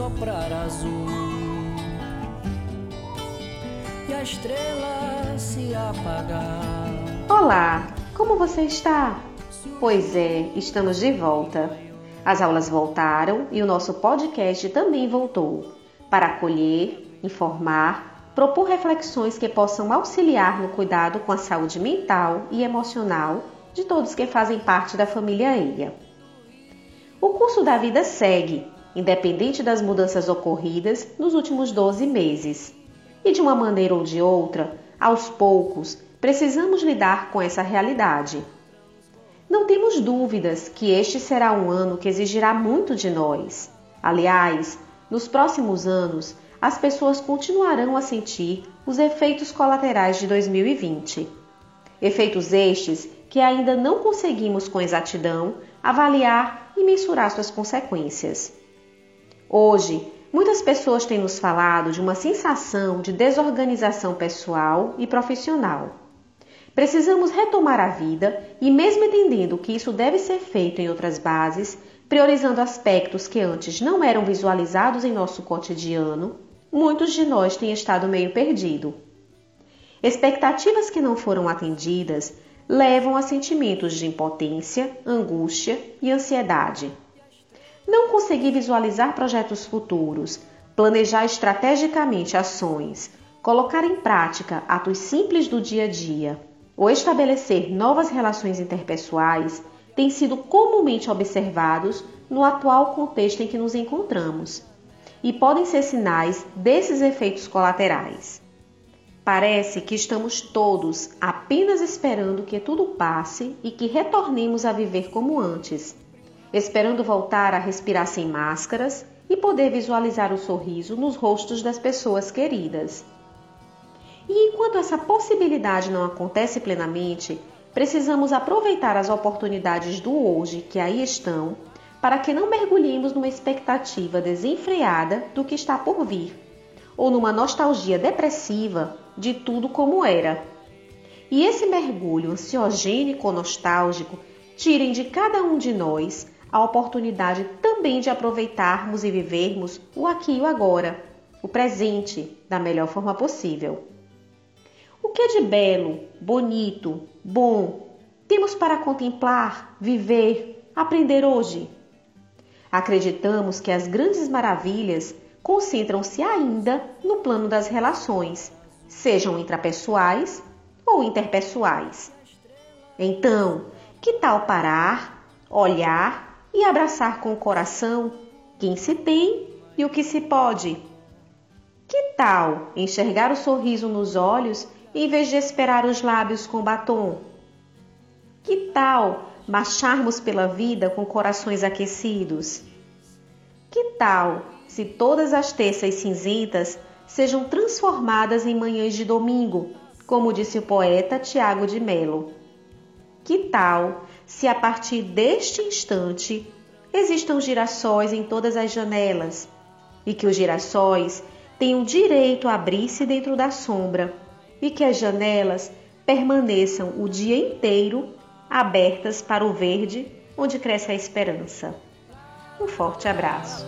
soprar azul e a estrela se apagar. Olá, como você está? Pois é, estamos de volta. As aulas voltaram e o nosso podcast também voltou para acolher, informar, propor reflexões que possam auxiliar no cuidado com a saúde mental e emocional de todos que fazem parte da família EIA. O curso da vida segue, independente das mudanças ocorridas nos últimos 12 meses. E de uma maneira ou de outra, aos poucos, precisamos lidar com essa realidade. Não temos dúvidas que este será um ano que exigirá muito de nós. Aliás, nos próximos anos, as pessoas continuarão a sentir os efeitos colaterais de 2020. Efeitos estes que ainda não conseguimos com exatidão avaliar e mensurar suas consequências. Hoje, muitas pessoas têm nos falado de uma sensação de desorganização pessoal e profissional. Precisamos retomar a vida e, mesmo entendendo que isso deve ser feito em outras bases, priorizando aspectos que antes não eram visualizados em nosso cotidiano, muitos de nós têm estado meio perdido. Expectativas que não foram atendidas levam a sentimentos de impotência, angústia e ansiedade. Não conseguir visualizar projetos futuros, planejar estrategicamente ações, colocar em prática atos simples do dia a dia ou estabelecer novas relações interpessoais têm sido comumente observados no atual contexto em que nos encontramos e podem ser sinais desses efeitos colaterais. Parece que estamos todos apenas esperando que tudo passe e que retornemos a viver como antes, esperando voltar a respirar sem máscaras e poder visualizar o sorriso nos rostos das pessoas queridas. E enquanto essa possibilidade não acontece plenamente, precisamos aproveitar as oportunidades do hoje que aí estão para que não mergulhemos numa expectativa desenfreada do que está por vir, ou numa nostalgia depressiva de tudo como era. E esse mergulho ansiogênico ou nostálgico tirem de cada um de nós a oportunidade também de aproveitarmos e vivermos o aqui e o agora, o presente, da melhor forma possível. O que é de belo, bonito, bom temos para contemplar, viver, aprender hoje? Acreditamos que as grandes maravilhas concentram-se ainda no plano das relações, sejam intrapessoais ou interpessoais. Então, que tal parar, olhar e abraçar com o coração quem se tem e o que se pode? Que tal enxergar o sorriso nos olhos em vez de esperar os lábios com batom? Que tal marcharmos pela vida com corações aquecidos? Que tal se todas as terças cinzentas sejam transformadas em manhãs de domingo, como disse o poeta Tiago de Melo? Que tal se a partir deste instante existam girassóis em todas as janelas e que os girassóis tenham direito a abrir-se dentro da sombra e que as janelas permaneçam o dia inteiro abertas para o verde onde cresce a esperança. Um forte abraço.